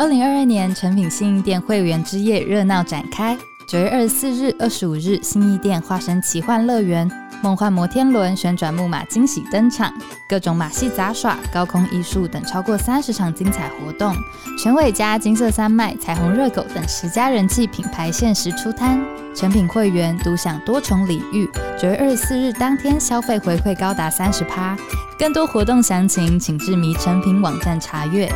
二零二二年诚品新义店会员之夜热闹展开。九月二十四日、二十五日，新义店化身奇幻乐园，梦幻摩天轮、旋转木马惊喜登场，各种马戏杂耍、高空艺术等超过三十场精彩活动。全伟嘉、金色三麦、彩虹热狗等十家人气品牌限时出摊，诚品会员独享多重礼遇。九月二十四日当天消费回馈高达三十趴，更多活动详情请至迷诚品网站查阅。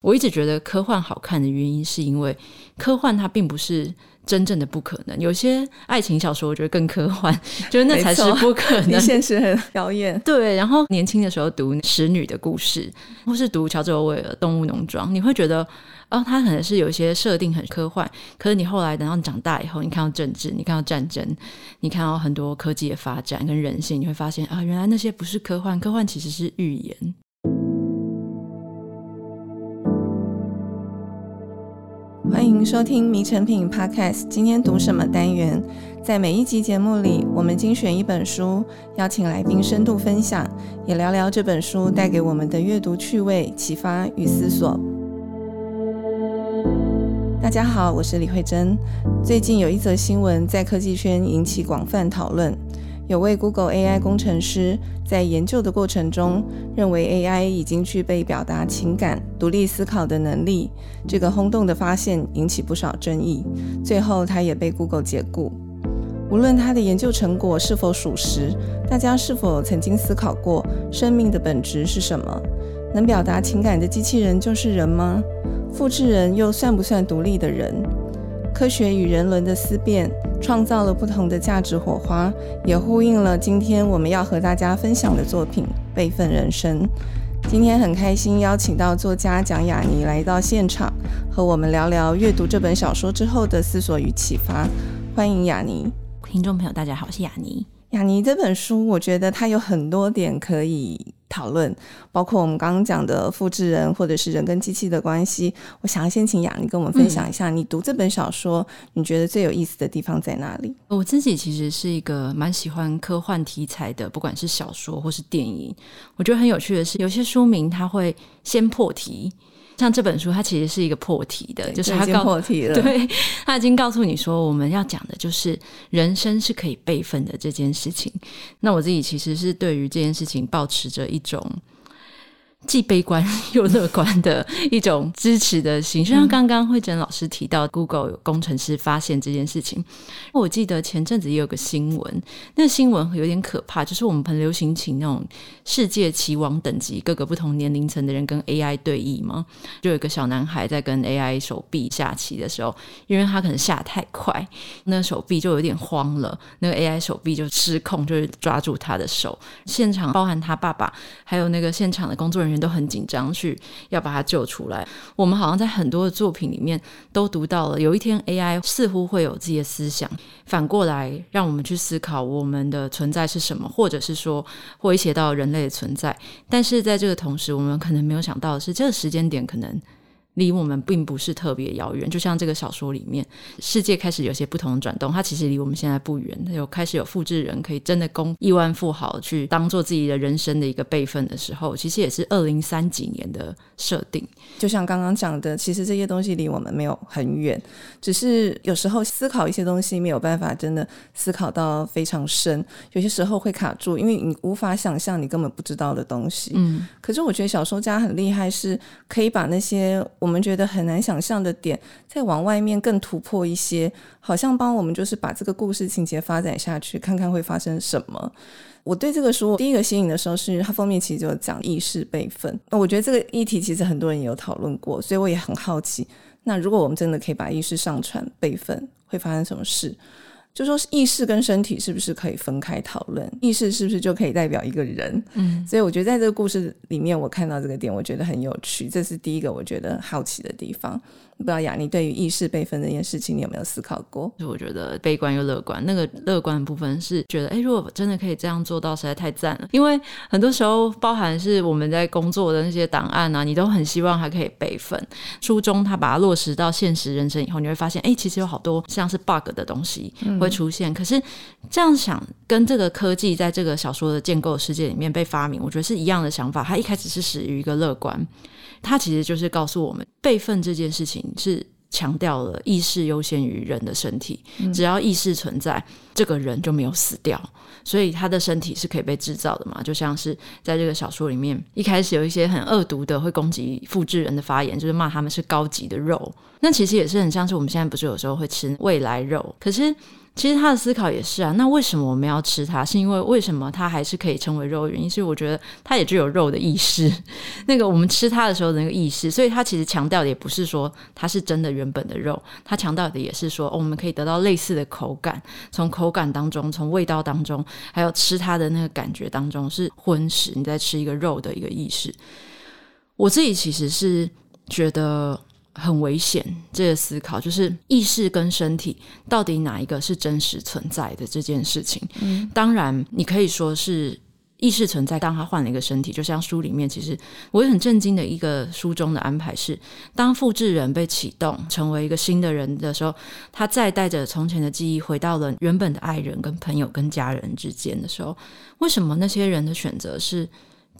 我一直觉得科幻好看的原因，是因为科幻它并不是真正的不可能。有些爱情小说我觉得更科幻，就是那才是不可 能，现实很遥远。对，然后年轻的时候读《使女的故事》，或是读乔治·欧威尔《动物农庄》，你会觉得，哦，它可能是有一些设定很科幻。可是你后来等到你长大以后，你看到政治，你看到战争，你看到很多科技的发展跟人性，你会发现啊，原来那些不是科幻，科幻其实是预言。迎收听《迷成品 Podcast》。今天读什么单元？在每一集节目里，我们精选一本书，邀请来宾深度分享，也聊聊这本书带给我们的阅读趣味、启发与思索。大家好，我是李慧珍。最近有一则新闻在科技圈引起广泛讨论。有位 Google AI 工程师在研究的过程中，认为 AI 已经具备表达情感、独立思考的能力。这个轰动的发现引起不少争议，最后他也被 Google 解雇。无论他的研究成果是否属实，大家是否曾经思考过生命的本质是什么？能表达情感的机器人就是人吗？复制人又算不算独立的人？科学与人伦的思辨，创造了不同的价值火花，也呼应了今天我们要和大家分享的作品《备份人生》。今天很开心邀请到作家蒋雅妮来到现场，和我们聊聊阅读这本小说之后的思索与启发。欢迎雅妮。听众朋友，大家好，我是雅妮。雅妮这本书，我觉得它有很多点可以。讨论包括我们刚刚讲的复制人，或者是人跟机器的关系。我想要先请雅丽跟我们分享一下，你读这本小说，你觉得最有意思的地方在哪里？我自己其实是一个蛮喜欢科幻题材的，不管是小说或是电影。我觉得很有趣的是，有些书名它会先破题。像这本书，它其实是一个破题的，就是它告破题了，对，它已经告诉你说，我们要讲的就是人生是可以备份的这件事情。那我自己其实是对于这件事情保持着一种。既悲观 又乐观的一种支持的心，就像刚刚慧珍老师提到，Google 有工程师发现这件事情。我记得前阵子也有个新闻，那个新闻有点可怕，就是我们很流行请那种世界棋王等级、各个不同年龄层的人跟 AI 对弈嘛。就有一个小男孩在跟 AI 手臂下棋的时候，因为他可能下太快，那个手臂就有点慌了，那个 AI 手臂就失控，就是抓住他的手。现场包含他爸爸，还有那个现场的工作人员。人都很紧张，去要把他救出来。我们好像在很多的作品里面都读到了，有一天 AI 似乎会有自己的思想，反过来让我们去思考我们的存在是什么，或者是说威胁到人类的存在。但是在这个同时，我们可能没有想到的是，这个时间点可能。离我们并不是特别遥远，就像这个小说里面，世界开始有些不同的转动，它其实离我们现在不远。有开始有复制人可以真的供亿万富豪去当做自己的人生的一个备份的时候，其实也是二零三几年的设定。就像刚刚讲的，其实这些东西离我们没有很远，只是有时候思考一些东西没有办法真的思考到非常深，有些时候会卡住，因为你无法想象你根本不知道的东西。嗯，可是我觉得小说家很厉害，是可以把那些我。我们觉得很难想象的点，再往外面更突破一些，好像帮我们就是把这个故事情节发展下去，看看会发生什么。我对这个书第一个吸引的时候是它封面其实就讲意识备份，那我觉得这个议题其实很多人也有讨论过，所以我也很好奇，那如果我们真的可以把意识上传备份，会发生什么事？就说意识跟身体是不是可以分开讨论？意识是不是就可以代表一个人？嗯，所以我觉得在这个故事里面，我看到这个点，我觉得很有趣，这是第一个我觉得好奇的地方。不知道雅妮对于意识备份这件事情，你有没有思考过？就我觉得悲观又乐观。那个 乐观的部分是觉得，哎，如果真的可以这样做到，实在太赞了。因为很多时候，包含是我们在工作的那些档案啊，你都很希望它可以备份。书中他把它落实到现实人生以后，你会发现，哎，其实有好多像是 bug 的东西会会出现。可是这样想，跟这个科技在这个小说的建构世界里面被发明，我觉得是一样的想法。它一开始是始于一个乐观，它其实就是告诉我们备份这件事情是。强调了意识优先于人的身体，只要意识存在，这个人就没有死掉，所以他的身体是可以被制造的嘛？就像是在这个小说里面，一开始有一些很恶毒的会攻击复制人的发言，就是骂他们是高级的肉。那其实也是很像是我们现在不是有时候会吃未来肉，可是。其实他的思考也是啊，那为什么我们要吃它？是因为为什么它还是可以称为肉的原因？所以我觉得它也具有肉的意识，那个我们吃它的时候的那个意识。所以它其实强调的也不是说它是真的原本的肉，它强调的也是说，哦，我们可以得到类似的口感，从口感当中，从味道当中，还有吃它的那个感觉当中是荤食，你在吃一个肉的一个意识。我自己其实是觉得。很危险，这个思考就是意识跟身体到底哪一个是真实存在的这件事情。嗯，当然你可以说是意识存在，当他换了一个身体，就像书里面，其实我也很震惊的一个书中的安排是，当复制人被启动成为一个新的人的时候，他再带着从前的记忆回到了原本的爱人、跟朋友、跟家人之间的时候，为什么那些人的选择是？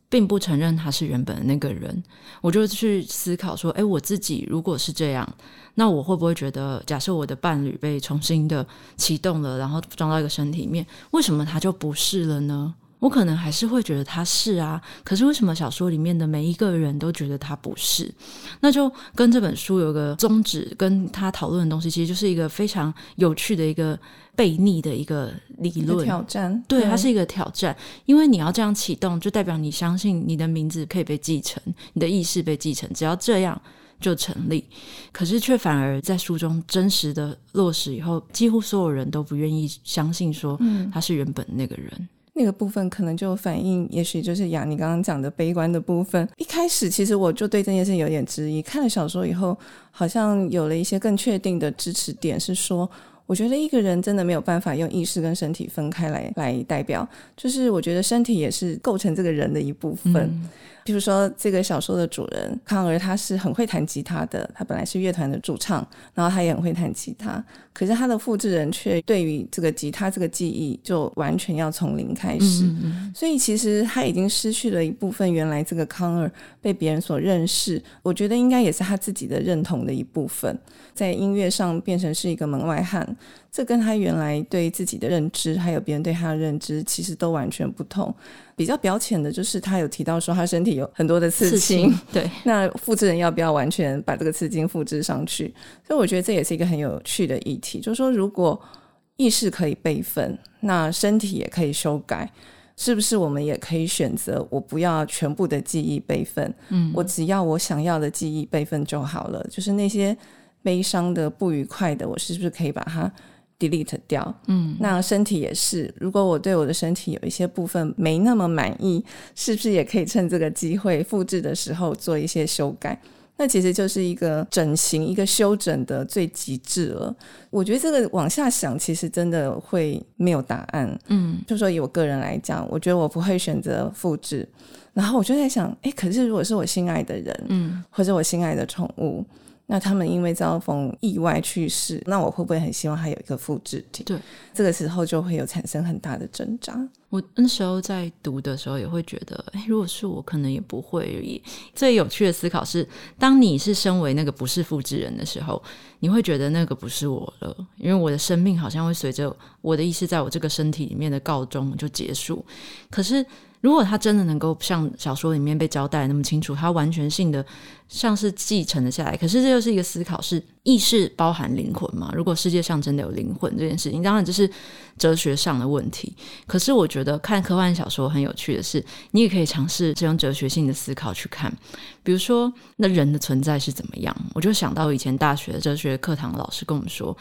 并不承认他是原本的那个人，我就去思考说：诶，我自己如果是这样，那我会不会觉得，假设我的伴侣被重新的启动了，然后装到一个身体里面，为什么他就不是了呢？我可能还是会觉得他是啊，可是为什么小说里面的每一个人都觉得他不是？那就跟这本书有个宗旨，跟他讨论的东西，其实就是一个非常有趣的一个悖逆的一个理论挑战。对，它是一个挑战，因为你要这样启动，就代表你相信你的名字可以被继承，你的意识被继承，只要这样就成立。可是却反而在书中真实的落实以后，几乎所有人都不愿意相信说他是原本那个人。那个部分可能就反映，也许就是雅你刚刚讲的悲观的部分。一开始其实我就对这件事有点质疑，看了小说以后，好像有了一些更确定的支持点，是说，我觉得一个人真的没有办法用意识跟身体分开来来代表，就是我觉得身体也是构成这个人的一部分。比如说，这个小说的主人康儿，他是很会弹吉他的。他本来是乐团的主唱，然后他也很会弹吉他。可是他的复制人却对于这个吉他这个记忆，就完全要从零开始。嗯嗯。所以其实他已经失去了一部分原来这个康儿被别人所认识。我觉得应该也是他自己的认同的一部分，在音乐上变成是一个门外汉。这跟他原来对自己的认知，还有别人对他的认知，其实都完全不同。比较表浅的就是他有提到说他身体有很多的刺青，对，那复制人要不要完全把这个刺青复制上去？所以我觉得这也是一个很有趣的议题，就是说如果意识可以备份，那身体也可以修改，是不是我们也可以选择我不要全部的记忆备份，嗯，我只要我想要的记忆备份就好了，就是那些悲伤的、不愉快的，我是不是可以把它 delete 掉，嗯，那身体也是。如果我对我的身体有一些部分没那么满意，是不是也可以趁这个机会复制的时候做一些修改？那其实就是一个整形、一个修整的最极致了。我觉得这个往下想，其实真的会没有答案。嗯，就说以我个人来讲，我觉得我不会选择复制。然后我就在想，哎，可是如果是我心爱的人，嗯，或者我心爱的宠物。那他们因为遭逢意外去世，那我会不会很希望他有一个复制体？对，这个时候就会有产生很大的挣扎。我那时候在读的时候也会觉得，哎，如果是我，可能也不会。最有趣的思考是，当你是身为那个不是复制人的时候，你会觉得那个不是我了，因为我的生命好像会随着我的意识在我这个身体里面的告终就结束。可是。如果他真的能够像小说里面被交代那么清楚，他完全性的像是继承了下来。可是这又是一个思考：是意识包含灵魂吗？如果世界上真的有灵魂这件事情，当然这是哲学上的问题。可是我觉得看科幻小说很有趣的是，你也可以尝试这种哲学性的思考去看。比如说，那人的存在是怎么样？我就想到以前大学哲学课堂老师跟我们说。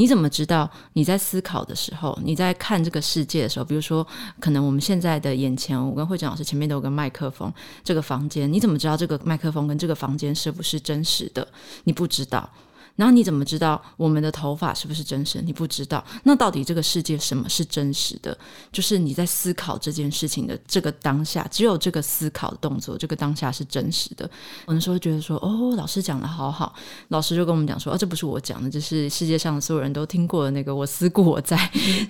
你怎么知道你在思考的时候，你在看这个世界的时候，比如说，可能我们现在的眼前，我跟慧珍老师前面都有个麦克风，这个房间，你怎么知道这个麦克风跟这个房房间是不是真实的？你不知道。然后你怎么知道我们的头发是不是真实？你不知道。那到底这个世界什么是真实的？就是你在思考这件事情的这个当下，只有这个思考的动作，这个当下是真实的。我那时候觉得说，哦，老师讲的好好。老师就跟我们讲说，哦，这不是我讲的，这是世界上所有人都听过的那个“我思故我在”，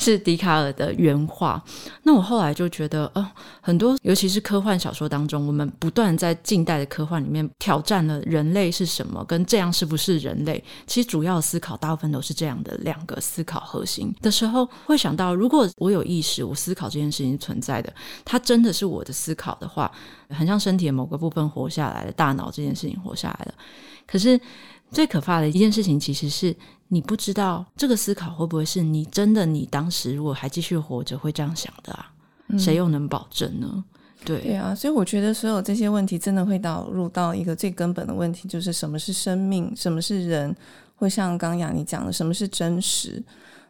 是笛卡尔的原话。那我后来就觉得，哦，很多尤其是科幻小说当中，我们不断在近代的科幻里面挑战了人类是什么，跟这样是不是人类。其实主要思考大部分都是这样的两个思考核心的时候，会想到，如果我有意识，我思考这件事情存在的，它真的是我的思考的话，很像身体的某个部分活下来了，大脑这件事情活下来了。可是最可怕的一件事情，其实是你不知道这个思考会不会是你真的，你当时如果还继续活着会这样想的啊？谁又能保证呢？对对啊，所以我觉得所有这些问题真的会导入到一个最根本的问题，就是什么是生命，什么是人，会像刚刚雅你讲的，什么是真实。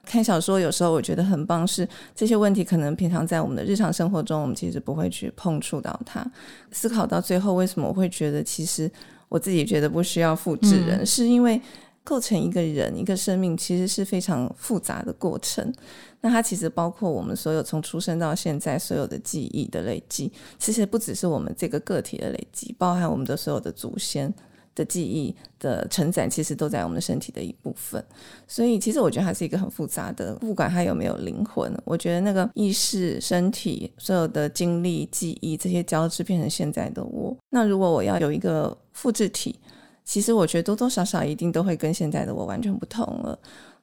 看小说有时候我觉得很棒，是这些问题可能平常在我们的日常生活中，我们其实不会去碰触到它。思考到最后，为什么我会觉得其实我自己觉得不需要复制人，嗯、是因为构成一个人一个生命其实是非常复杂的过程。那它其实包括我们所有从出生到现在所有的记忆的累积，其实不只是我们这个个体的累积，包含我们的所有的祖先的记忆的承载，其实都在我们的身体的一部分。所以，其实我觉得它是一个很复杂的，不管它有没有灵魂，我觉得那个意识、身体所有的经历、记忆这些交织，变成现在的我。那如果我要有一个复制体，其实我觉得多多少少一定都会跟现在的我完全不同了。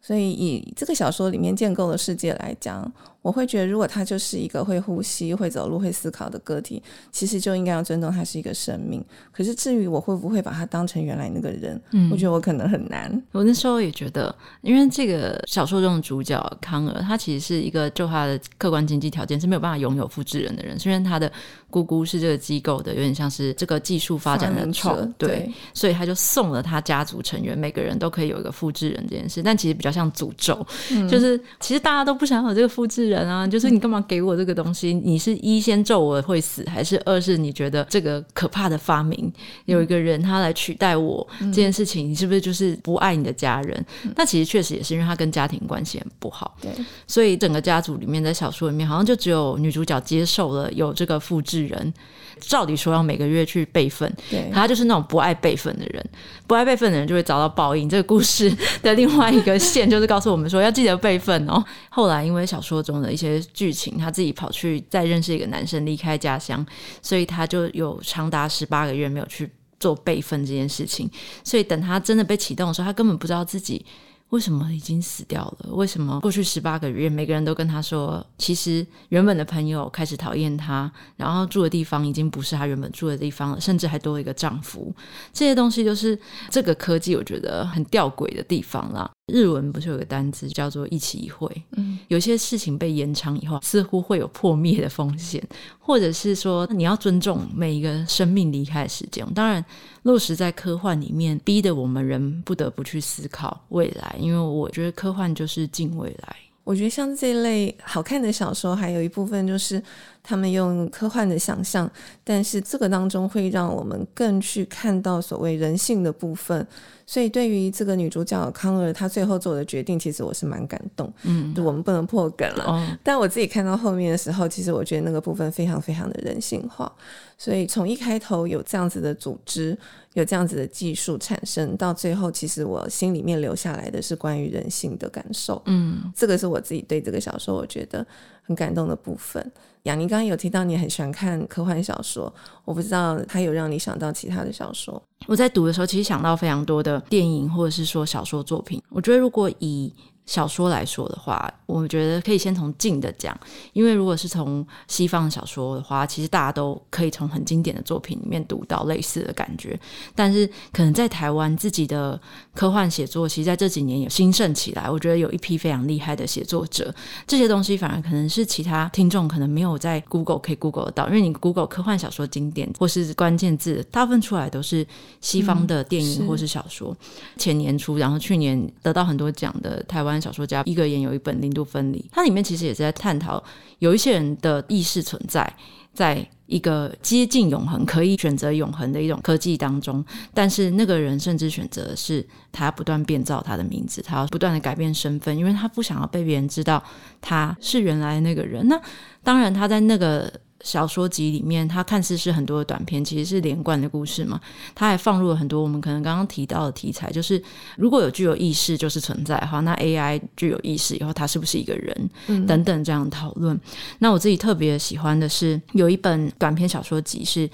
所以，以这个小说里面建构的世界来讲，我会觉得，如果他就是一个会呼吸、会走路、会思考的个体，其实就应该要尊重他是一个生命。可是，至于我会不会把他当成原来那个人，嗯，我觉得我可能很难。我那时候也觉得，因为这个小说中的主角康尔，他其实是一个就他的客观经济条件是没有办法拥有复制人的人。虽然他的姑姑是这个机构的，有点像是这个技术发展的创，对，对，所以他就送了他家族成员每个人都可以有一个复制人这件事。但其实比较像诅咒，嗯，就是其实大家都不想有这个复制人。人啊，就是你干嘛给我这个东西？你是一先咒我会死，还是二是你觉得这个可怕的发明有一个人他来取代我这件事情，你是不是就是不爱你的家人？那其实确实也是因为他跟家庭关系很不好，对，所以整个家族里面在小说里面好像就只有女主角接受了有这个复制人。照理说要每个月去备份，对，他就是那种不爱备份的人，不爱备份的人就会遭到报应。这个故事的另外一个线就是告诉我们说要记得备份哦。后来因为小说中的一些剧情，他自己跑去再认识一个男生，离开家乡，所以他就有长达十八个月没有去做备份这件事情。所以等他真的被启动的时候，他根本不知道自己。为什么已经死掉了？为什么过去十八个月，每个人都跟他说，其实原本的朋友开始讨厌他，然后住的地方已经不是他原本住的地方了，甚至还多了一个丈夫。这些东西就是这个科技，我觉得很吊诡的地方啦。日文不是有个单词叫做“一起一会”？嗯，有些事情被延长以后，似乎会有破灭的风险，或者是说你要尊重每一个生命离开的时间。当然，落实在科幻里面，逼得我们人不得不去思考未来，因为我觉得科幻就是近未来。我觉得像这类好看的小说，还有一部分就是他们用科幻的想象，但是这个当中会让我们更去看到所谓人性的部分。所以，对于这个女主角康尔，她最后做的决定，其实我是蛮感动。嗯，我们不能破梗了。哦，但我自己看到后面的时候，其实我觉得那个部分非常非常的人性化。所以，从一开头有这样子的组织，有这样子的技术产生，到最后，其实我心里面留下来的是关于人性的感受。嗯，这个是我自己对这个小说我觉得很感动的部分。雅妮刚刚有提到你很喜欢看科幻小说，我不知道它有让你想到其他的小说。我在读的时候，其实想到非常多的电影或者是说小说作品。我觉得如果以小说来说的话，我觉得可以先从近的讲，因为如果是从西方的小说的话，其实大家都可以从很经典的作品里面读到类似的感觉。但是可能在台湾自己的科幻写作，其实在这几年有兴盛起来。我觉得有一批非常厉害的写作者，这些东西反而可能是其他听众可能没有在 Google 可以 Google 得到，因为你 Google 科幻小说经典或是关键字，大部分出来都是西方的电影或是小说。嗯、前年初，然后去年得到很多奖的台湾。小说家一个人有一本零度分离，它里面其实也是在探讨有一些人的意识存在，在一个接近永恒、可以选择永恒的一种科技当中，但是那个人甚至选择是他不断变造他的名字，他要不断的改变身份，因为他不想要被别人知道他是原来那个人。那当然，他在那个。小说集里面，它看似是很多的短篇，其实是连贯的故事嘛。它还放入了很多我们可能刚刚提到的题材，就是如果有具有意识就是存在的话，那 AI 具有意识以后，它是不是一个人？嗯、等等这样讨论。那我自己特别喜欢的是有一本短篇小说集，是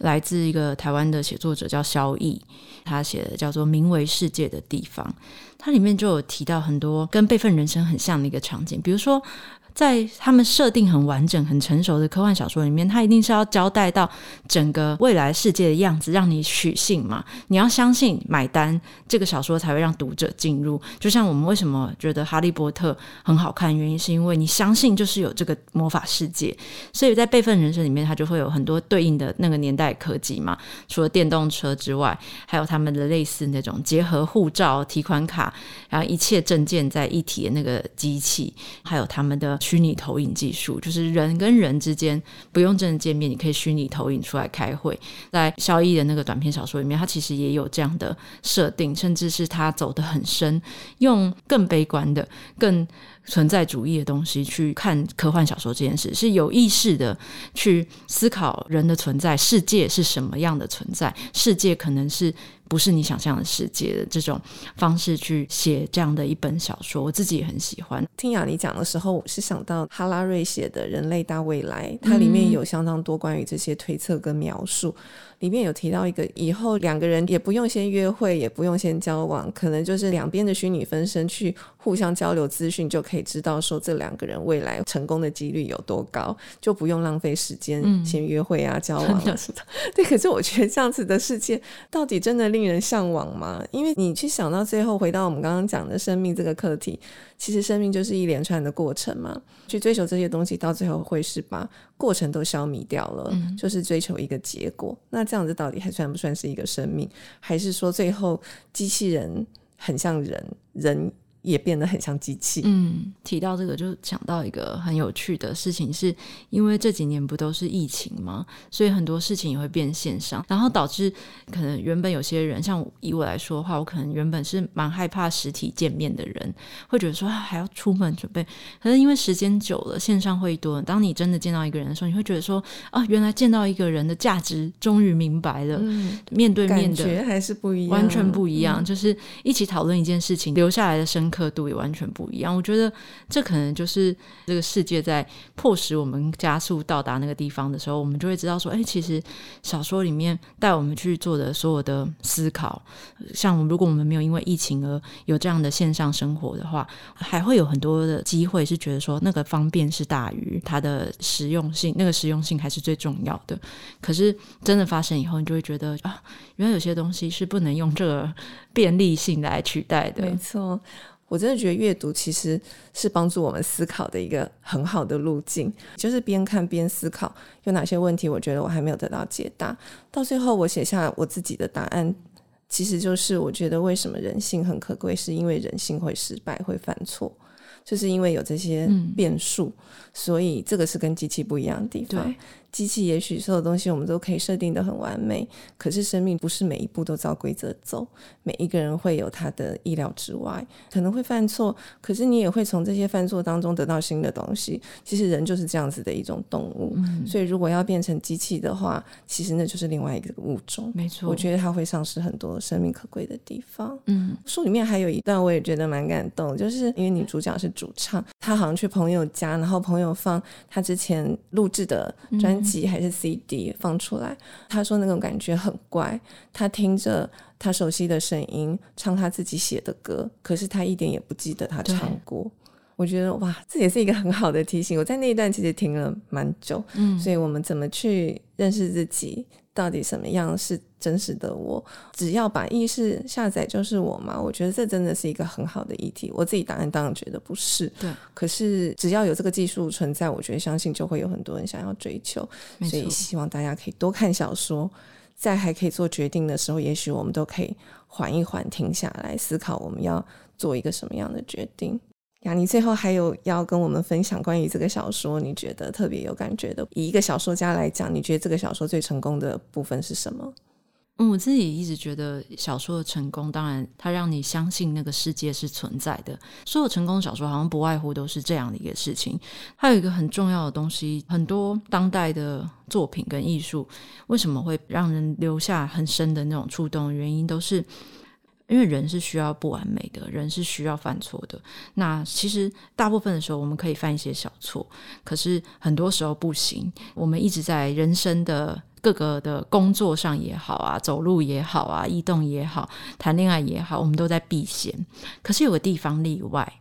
来自一个台湾的写作者叫萧翼，他写的叫做《名为世界的地方》，它里面就有提到很多跟备份人生很像的一个场景，比如说。在他们设定很完整、很成熟的科幻小说里面，它一定是要交代到整个未来世界的样子，让你取信嘛。你要相信、买单，这个小说才会让读者进入。就像我们为什么觉得《哈利波特》很好看，原因是因为你相信就是有这个魔法世界。所以在备份人生里面，它就会有很多对应的那个年代科技嘛。除了电动车之外，还有他们的类似那种结合护照、提款卡，然后一切证件在一体的那个机器，还有他们的。虚拟投影技术，就是人跟人之间不用真的见面，你可以虚拟投影出来开会。在萧翼的那个短篇小说里面，他其实也有这样的设定，甚至是他走得很深，用更悲观的、更存在主义的东西去看科幻小说这件事，是有意识的去思考人的存在，世界是什么样的存在，世界可能是。不是你想象的世界的这种方式去写这样的一本小说，我自己也很喜欢。听雅尼讲的时候，我是想到哈拉瑞写的《人类大未来》，它里面有相当多关于这些推测跟描述。里面有提到一个以后两个人也不用先约会，也不用先交往，可能就是两边的虚拟分身去互相交流资讯，就可以知道说这两个人未来成功的几率有多高，就不用浪费时间先约会啊、嗯、交往啊什么。对，可是我觉得这样子的世界到底真的令人向往吗？因为你去想到最后，回到我们刚刚讲的生命这个课题。其实生命就是一连串的过程嘛，去追求这些东西，到最后会是把过程都消弭掉了，嗯，就是追求一个结果。那这样子到底还算不算是一个生命？还是说最后机器人很像人，人？也变得很像机器。嗯，提到这个就想到一个很有趣的事情，是因为这几年不都是疫情吗？所以很多事情也会变线上，然后导致可能原本有些人，像以我来说的话，我可能原本是蛮害怕实体见面的人，会觉得说还要出门准备。可是因为时间久了，线上会多，当你真的见到一个人的时候，你会觉得说啊，原来见到一个人的价值终于明白了。嗯，面对面的感觉还是不一样，完全不一样。嗯，就是一起讨论一件事情，留下来的深刻。度也完全不一样，我觉得这可能就是这个世界在迫使我们加速到达那个地方的时候，我们就会知道说，哎，其实小说里面带我们去做的所有的思考，像如果我们没有因为疫情而有这样的线上生活的话，还会有很多的机会是觉得说那个方便是大于它的实用性，那个实用性还是最重要的。可是真的发生以后，你就会觉得啊，原来有些东西是不能用这个便利性来取代的。没错。我真的觉得阅读其实是帮助我们思考的一个很好的路径，就是边看边思考，有哪些问题我觉得我还没有得到解答，到最后我写下我自己的答案，其实就是我觉得为什么人性很可贵，是因为人性会失败，会犯错，就是因为有这些变数，嗯，所以这个是跟机器不一样的地方。机器也许所有东西我们都可以设定的很完美，可是生命不是每一步都照规则走，每一个人会有他的意料之外，可能会犯错，可是你也会从这些犯错当中得到新的东西。其实人就是这样子的一种动物，嗯、所以如果要变成机器的话，其实那就是另外一个物种。没错，我觉得它会丧失很多生命可贵的地方。嗯，书里面还有一段我也觉得蛮感动，就是因为女主角是主唱，她好像去朋友家，然后朋友放她之前录制的专。机还是 CD 放出来，他说那种感觉很怪。他听着他熟悉的声音，唱他自己写的歌，可是他一点也不记得他唱过。我觉得哇，这也是一个很好的提醒。我在那一段其实听了蛮久，嗯，所以我们怎么去认识自己？到底什么样是真实的我？只要把意识下载就是我吗？我觉得这真的是一个很好的议题。我自己答案当然觉得不是，对。可是只要有这个技术存在，我觉得相信就会有很多人想要追求。所以希望大家可以多看小说，在还可以做决定的时候，也许我们都可以缓一缓，停下来思考我们要做一个什么样的决定。雅尼最后还有要跟我们分享关于这个小说，你觉得特别有感觉的？以一个小说家来讲，你觉得这个小说最成功的部分是什么？嗯，我自己一直觉得小说的成功，当然它让你相信那个世界是存在的。所有成功的小说好像不外乎都是这样的一个事情。还有一个很重要的东西，很多当代的作品跟艺术为什么会让人留下很深的那种触动？原因都是。因为人是需要不完美的，人是需要犯错的。那其实大部分的时候，我们可以犯一些小错，可是很多时候不行。我们一直在人生的各个的工作上也好啊，走路也好啊，移动也好，谈恋爱也好，我们都在避嫌。可是有个地方例外。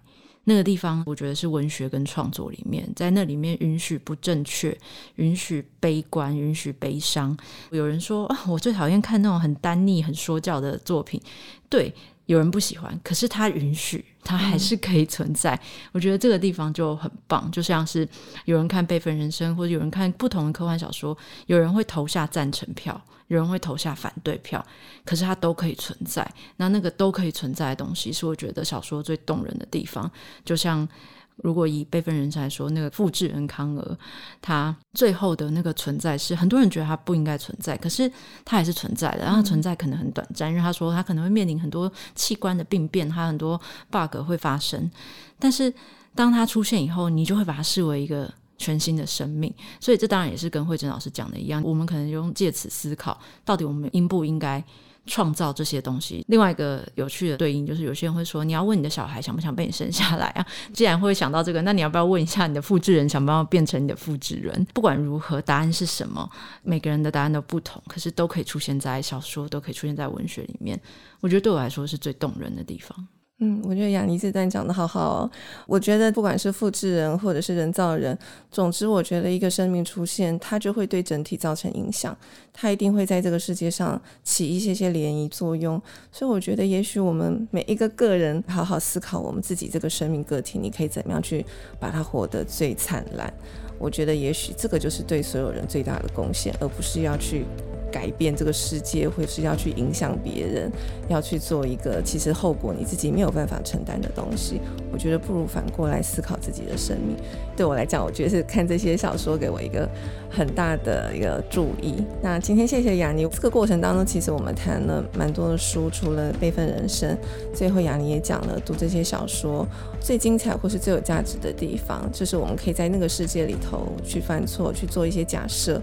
那个地方，我觉得是文学跟创作里面，在那里面允许不正确，允许悲观，允许悲伤。有人说，我最讨厌看那种很单逆、很说教的作品。对，有人不喜欢，可是他允许，他还是可以存在。嗯。我觉得这个地方就很棒，就像是有人看《备份人生》，或者有人看不同的科幻小说，有人会投下赞成票。有人会投下反对票，可是它都可以存在。那那个都可以存在的东西，是我觉得小说最动人的地方。就像如果以备份人才说，那个复制人康儿，他最后的那个存在是很多人觉得他不应该存在，可是他还是存在的。然后存在可能很短暂，因为他说他可能会面临很多器官的病变，他很多 bug 会发生。但是当他出现以后，你就会把它视为一个。全新的生命，所以这当然也是跟慧珍老师讲的一样，我们可能用借此思考，到底我们应不应该创造这些东西。另外一个有趣的对应就是，有些人会说，你要问你的小孩想不想被你生下来啊？既然会想到这个，那你要不要问一下你的复制人，想不想变成你的复制人？不管如何，答案是什么？每个人的答案都不同，可是都可以出现在小说，都可以出现在文学里面。我觉得对我来说是最动人的地方。嗯，我觉得雅尼这段讲得好好哦。我觉得不管是复制人或者是人造人，总之我觉得一个生命出现，它就会对整体造成影响，它一定会在这个世界上起一些些涟漪作用。所以我觉得，也许我们每一个个人好好思考我们自己这个生命个体，你可以怎么样去把它活得最灿烂。我觉得，也许这个就是对所有人最大的贡献，而不是要去。改变这个世界，或是要去影响别人，要去做一个其实后果你自己没有办法承担的东西。我觉得不如反过来思考自己的生命。对我来讲，我觉得是看这些小说给我一个很大的一个注意。那今天谢谢雅尼，这个过程当中其实我们谈了蛮多的书，除了备份人生，最后雅尼也讲了读这些小说最精彩或是最有价值的地方，就是我们可以在那个世界里头去犯错，去做一些假设。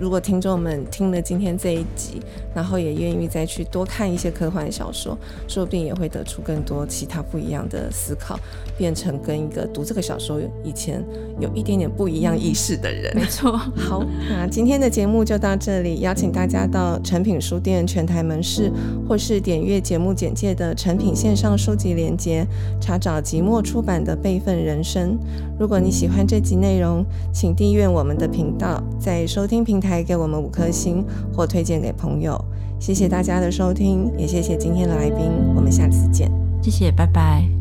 如果听众们听了今天这一集，然后也愿意再去多看一些科幻小说，说不定也会得出更多其他不一样的思考，变成跟一个读这个小说以前有一点点不一样意识的人。没错。好，那今天的节目就到这里，邀请大家到诚品书店全台门市，或是点阅节目简介的诚品线上书籍连接，查找即墨出版的《备份人生》。如果你喜欢这集内容，请订阅我们的频道，在收听平台还给我们五颗星或推荐给朋友。谢谢大家的收听，也谢谢今天的来宾，我们下次见。谢谢，拜拜。